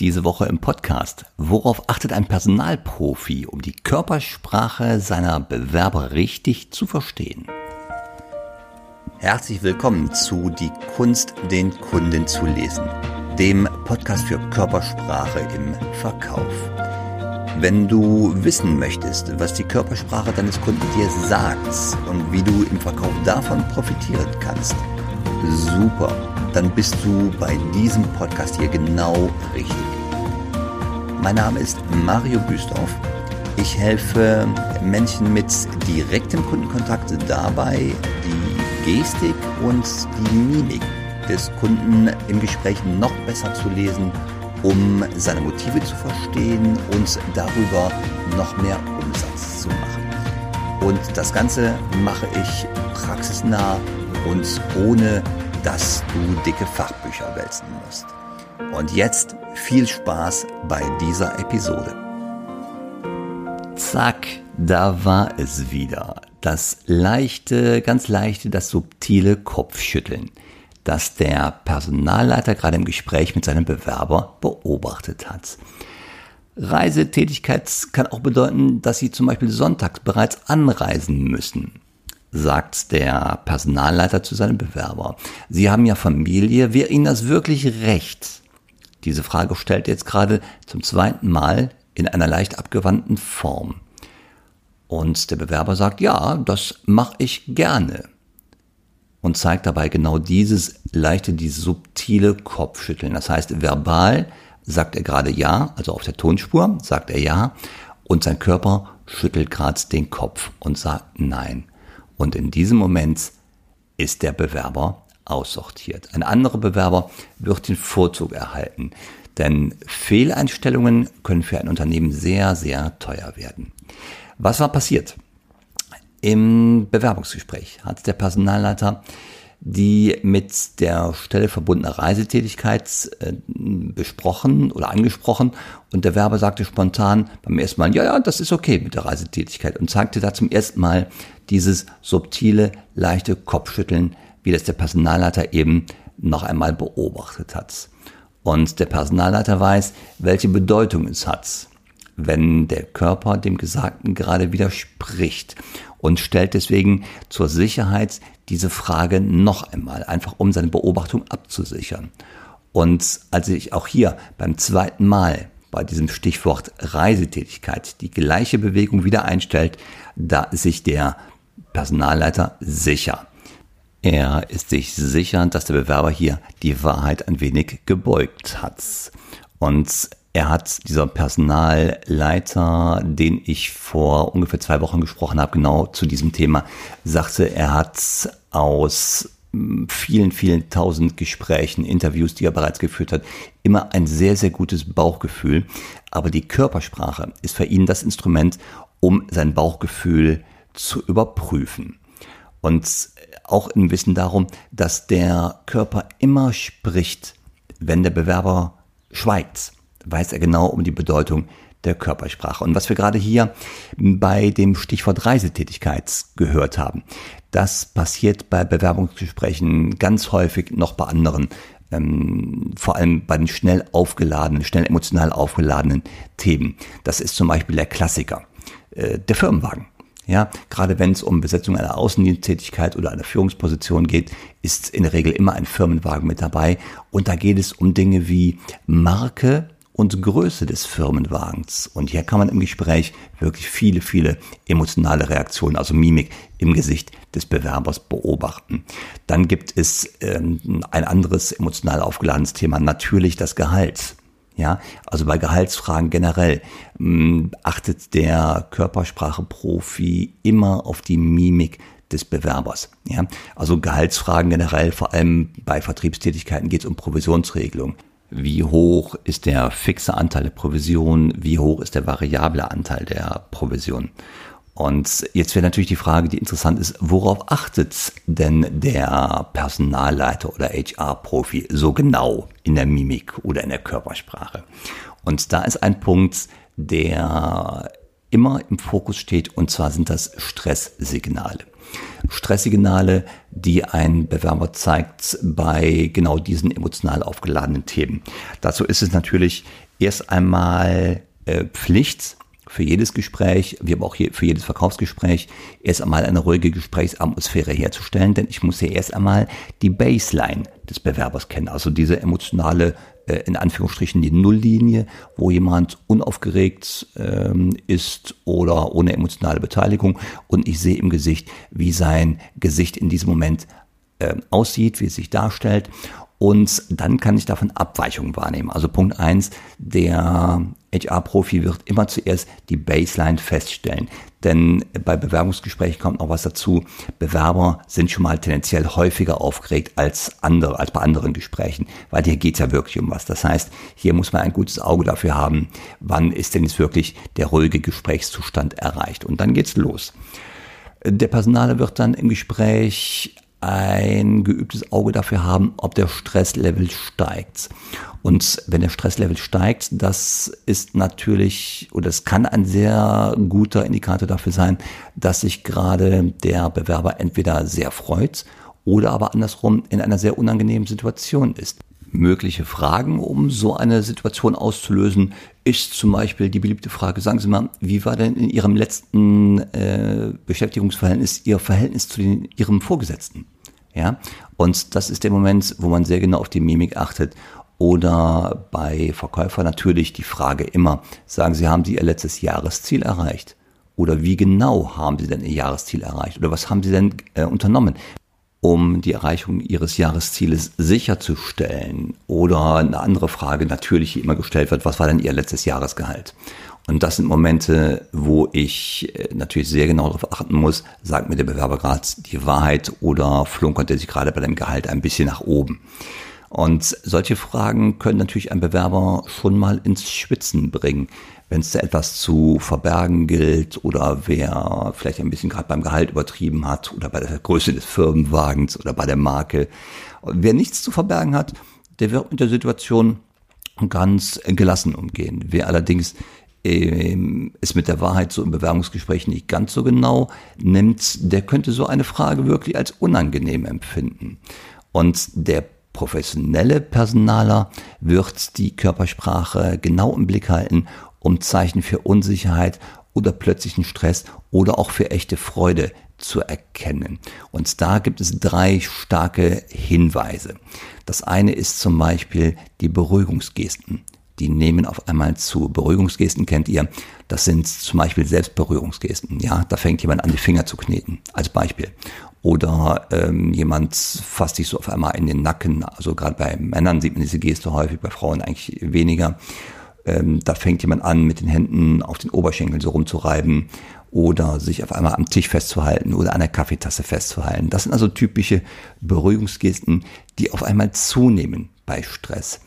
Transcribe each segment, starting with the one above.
Diese Woche im Podcast. Worauf achtet ein Personalprofi, um die Körpersprache seiner Bewerber richtig zu verstehen? Herzlich willkommen zu Die Kunst, den Kunden zu lesen, dem Podcast für Körpersprache im Verkauf. Wenn du wissen möchtest, was die Körpersprache deines Kunden dir sagt und wie du im Verkauf davon profitieren kannst, super dann bist du bei diesem Podcast hier genau richtig. Mein Name ist Mario Büstorf. Ich helfe Menschen mit direktem Kundenkontakt dabei, die Gestik und die Mimik des Kunden im Gespräch noch besser zu lesen, um seine Motive zu verstehen und darüber noch mehr Umsatz zu machen. Und das Ganze mache ich praxisnah und ohne dass du dicke Fachbücher wälzen musst. Und jetzt viel Spaß bei dieser Episode. Zack, da war es wieder. Das leichte, ganz leichte, das subtile Kopfschütteln, das der Personalleiter gerade im Gespräch mit seinem Bewerber beobachtet hat. Reisetätigkeit kann auch bedeuten, dass Sie zum Beispiel sonntags bereits anreisen müssen sagt der Personalleiter zu seinem Bewerber. Sie haben ja Familie, wäre Ihnen das wirklich recht? Diese Frage stellt er jetzt gerade zum zweiten Mal in einer leicht abgewandten Form. Und der Bewerber sagt, ja, das mache ich gerne. Und zeigt dabei genau dieses leichte, dieses subtile Kopfschütteln. Das heißt, verbal sagt er gerade ja, also auf der Tonspur sagt er ja, und sein Körper schüttelt gerade den Kopf und sagt nein. Und in diesem Moment ist der Bewerber aussortiert. Ein anderer Bewerber wird den Vorzug erhalten, denn Fehleinstellungen können für ein Unternehmen sehr, sehr teuer werden. Was war passiert? Im Bewerbungsgespräch hat der Personalleiter die mit der Stelle verbundene Reisetätigkeit äh, besprochen oder angesprochen und der Werber sagte spontan beim ersten Mal, ja, ja, das ist okay mit der Reisetätigkeit und zeigte da zum ersten Mal dieses subtile, leichte Kopfschütteln, wie das der Personalleiter eben noch einmal beobachtet hat. Und der Personalleiter weiß, welche Bedeutung es hat, wenn der Körper dem Gesagten gerade widerspricht und stellt deswegen zur Sicherheit diese Frage noch einmal, einfach um seine Beobachtung abzusichern. Und als ich auch hier beim zweiten Mal bei diesem Stichwort Reisetätigkeit die gleiche Bewegung wieder einstellt, da ist sich der Personalleiter sicher. Er ist sich sicher, dass der Bewerber hier die Wahrheit ein wenig gebeugt hat. Und er hat, dieser Personalleiter, den ich vor ungefähr zwei Wochen gesprochen habe, genau zu diesem Thema, sagte, er hat aus hm, vielen, vielen tausend Gesprächen, Interviews, die er bereits geführt hat, immer ein sehr, sehr gutes Bauchgefühl. Aber die Körpersprache ist für ihn das Instrument, um sein Bauchgefühl zu überprüfen. Und auch im Wissen darum, dass der Körper immer spricht, wenn der Bewerber schweigt weiß er genau um die Bedeutung der Körpersprache. Und was wir gerade hier bei dem Stichwort Reisetätigkeit gehört haben, das passiert bei Bewerbungsgesprächen ganz häufig noch bei anderen, ähm, vor allem bei den schnell aufgeladenen, schnell emotional aufgeladenen Themen. Das ist zum Beispiel der Klassiker, äh, der Firmenwagen. Ja, gerade wenn es um Besetzung einer Außendiensttätigkeit oder einer Führungsposition geht, ist in der Regel immer ein Firmenwagen mit dabei. Und da geht es um Dinge wie Marke, und Größe des Firmenwagens. Und hier kann man im Gespräch wirklich viele, viele emotionale Reaktionen, also Mimik im Gesicht des Bewerbers beobachten. Dann gibt es ähm, ein anderes emotional aufgeladenes Thema, natürlich das Gehalt. Ja, also bei Gehaltsfragen generell mh, hm, achtet der Körpersprache-Profi immer auf die Mimik des Bewerbers. Ja, also Gehaltsfragen generell, vor allem bei Vertriebstätigkeiten geht es um Provisionsregelung wie hoch ist der fixe Anteil der Provision, wie hoch ist der variable Anteil der Provision. Und jetzt wäre natürlich die Frage, die interessant ist, worauf achtet denn der Personalleiter oder HR-Profi so genau in der Mimik oder in der Körpersprache? Und da ist ein Punkt, der immer im Fokus steht, und zwar sind das Stresssignale. Stresssignale, die ein Bewerber zeigt bei genau diesen emotional aufgeladenen Themen. Dazu ist es natürlich erst einmal äh, Pflicht, für jedes Gespräch, wie aber auch für jedes Verkaufsgespräch, erst einmal eine ruhige Gesprächsatmosphäre herzustellen, denn ich muss ja erst einmal die Baseline des Bewerbers kennen, also diese emotionale, äh, in Anführungsstrichen die Nulllinie, wo jemand unaufgeregt ähm, ist oder ohne emotionale Beteiligung und ich sehe im Gesicht, wie sein Gesicht in diesem Moment äh, aussieht, wie es sich darstellt und dann kann ich davon Abweichungen wahrnehmen. Also Punkt eins: der HR-Profi wird immer zuerst die Baseline feststellen. Denn bei Bewerbungsgesprächen kommt noch was dazu. Bewerber sind schon mal tendenziell häufiger aufgeregt als andere, als bei anderen Gesprächen, weil hier geht es ja wirklich um was. Das heißt, hier muss man ein gutes Auge dafür haben, wann ist denn jetzt wirklich der ruhige Gesprächszustand erreicht. Und dann geht's los. Der Personale wird dann im Gespräch ein geübtes Auge dafür haben, ob der Stresslevel steigt. Und wenn der Stresslevel steigt, das ist natürlich oder es kann ein sehr guter Indikator dafür sein, dass sich gerade der Bewerber entweder sehr freut oder aber andersrum in einer sehr unangenehmen Situation ist. Mögliche Fragen, um so eine Situation auszulösen, ist zum Beispiel die beliebte Frage, sagen Sie mal, wie war denn in Ihrem letzten äh, Beschäftigungsverhältnis Ihr Verhältnis zu den, Ihrem Vorgesetzten? Ja, und das ist der Moment, wo man sehr genau auf die Mimik achtet. Oder bei Verkäufern natürlich die Frage immer, sagen Sie, haben Sie Ihr letztes Jahresziel erreicht? Oder wie genau haben Sie denn Ihr Jahresziel erreicht? Oder was haben Sie denn äh, unternommen, um die Erreichung Ihres Jahreszieles sicherzustellen? Oder eine andere Frage natürlich, immer gestellt wird, was war denn Ihr letztes Jahresgehalt? Und das sind Momente, wo ich äh, natürlich sehr genau darauf achten muss, sagt mir der Bewerber gerade die Wahrheit oder flunkert er sich gerade bei dem Gehalt ein bisschen nach oben. Und solche Fragen können natürlich einen Bewerber schon mal ins Schwitzen bringen, wenn es da etwas zu verbergen gilt oder wer vielleicht ein bisschen gerade beim Gehalt übertrieben hat oder bei der Größe des Firmenwagens oder bei der Marke. Wer nichts zu verbergen hat, der wird mit der Situation ganz gelassen umgehen. Wer allerdings ähm, es mit der Wahrheit so im Bewerbungsgespräch nicht ganz so genau nimmt, der könnte so eine Frage wirklich als unangenehm empfinden. Und der professionelle Personaler wird die Körpersprache genau im Blick halten, um Zeichen für Unsicherheit oder plötzlichen Stress oder auch für echte Freude zu erkennen. Und da gibt es drei starke Hinweise. Das eine ist zum Beispiel die Beruhigungsgesten die nehmen auf einmal zu. Beruhigungsgesten kennt ihr. Das sind zum Beispiel Selbstberuhigungsgesten. Ja, da fängt jemand an, die Finger zu kneten, als Beispiel. Oder ähm, jemand fasst sich so auf einmal in den Nacken. Also gerade bei Männern sieht man diese Geste häufig, bei Frauen eigentlich weniger. Ähm, da fängt jemand an, mit den Händen auf den Oberschenkeln so rumzureiben oder sich auf einmal am Tisch festzuhalten oder an der Kaffeetasse festzuhalten. Das sind also typische Beruhigungsgesten, die auf einmal zunehmen bei Stress.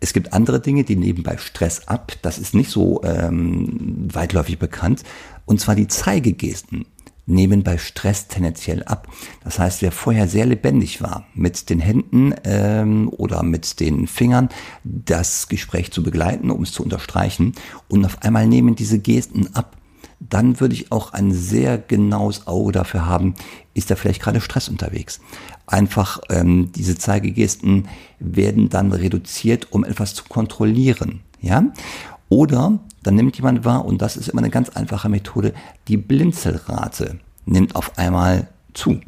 Es gibt andere Dinge, die nehmen bei Stress ab. Das ist nicht so ähm, weitläufig bekannt. Und zwar die Zeigegesten nehmen bei Stress tendenziell ab. Das heißt, wer vorher sehr lebendig war, mit den Händen ähm, oder mit den Fingern das Gespräch zu begleiten, um es zu unterstreichen, und auf einmal nehmen diese Gesten ab, dann würde ich auch ein sehr genaues Auge dafür haben, ist da vielleicht gerade Stress unterwegs. Einfach ähm, diese Zeigegesten werden dann reduziert, um etwas zu kontrollieren. Ja? Oder dann nimmt jemand wahr, und das ist immer eine ganz einfache Methode, die Blinzelrate nimmt auf einmal zu.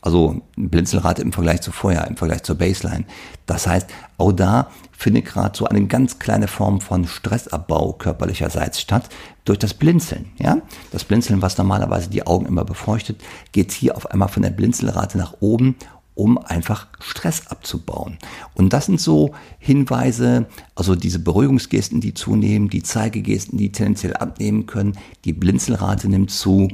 Also Blinzelrate im Vergleich zu vorher, im Vergleich zur Baseline. Das heißt, auch da findet gerade so eine ganz kleine Form von Stressabbau körperlicherseits statt durch das Blinzeln. Ja? Das Blinzeln, was normalerweise die Augen immer befeuchtet, geht hier auf einmal von der Blinzelrate nach oben um einfach Stress abzubauen. Und das sind so Hinweise, also diese Beruhigungsgesten, die zunehmen, die Zeigegesten, die tendenziell abnehmen können, die Blinzelrate nimmt zu.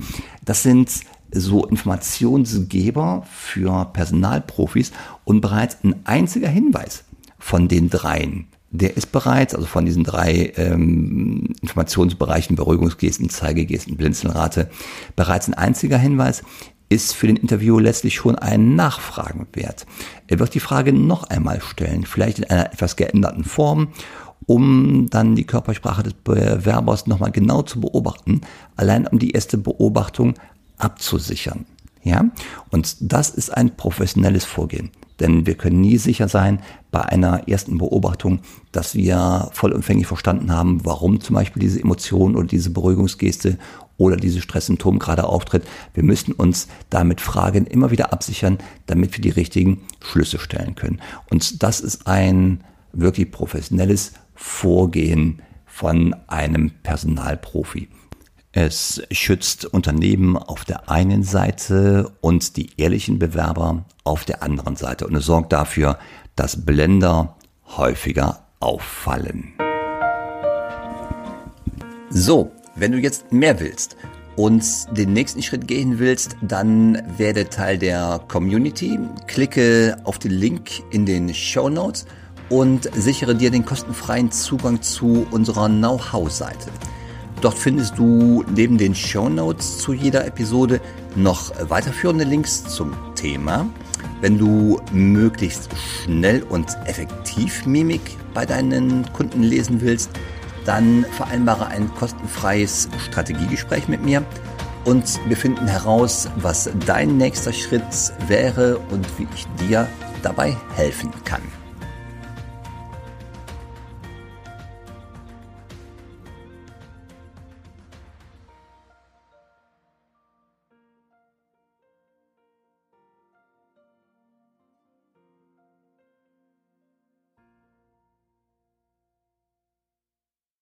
Das sind so Informationsgeber für Personalprofis und bereits ein einziger Hinweis von den dreien, der ist bereits, also von diesen drei ähm, Informationsbereichen, Beruhigungsgesten, Zeigegesten, Blinzelrate, bereits ein einziger Hinweis ist für den Interviewer letztlich schon ein Nachfragen wert. Er wird die Frage noch einmal stellen, vielleicht in einer etwas geänderten Form, um dann die Körpersprache des Bewerbers nochmal genau zu beobachten, allein um die erste Beobachtung abzusichern. Ja, und das ist ein professionelles Vorgehen. Denn wir können nie sicher sein bei einer ersten Beobachtung, dass wir vollumfänglich verstanden haben, warum zum Beispiel diese Emotion oder diese Beruhigungsgeste oder dieses Stresssymptom gerade auftritt. Wir müssen uns damit Fragen immer wieder absichern, damit wir die richtigen Schlüsse stellen können. Und das ist ein wirklich professionelles Vorgehen von einem Personalprofi. Es schützt Unternehmen auf der einen Seite und die ehrlichen Bewerber auf der anderen Seite. Und es sorgt dafür, dass Blender häufiger auffallen. So, wenn du jetzt mehr willst und den nächsten Schritt gehen willst, dann werde Teil der Community. Klicke auf den Link in den Show Notes und sichere dir den kostenfreien Zugang zu unserer Know-how-Seite. Dort findest du neben den Show Notes zu jeder Episode noch weiterführende Links zum Thema. Wenn du möglichst schnell und effektiv Mimik bei deinen Kunden lesen willst, dann vereinbare ein kostenfreies Strategiegespräch mit mir und wir finden heraus, was dein nächster Schritt wäre und wie ich dir dabei helfen kann.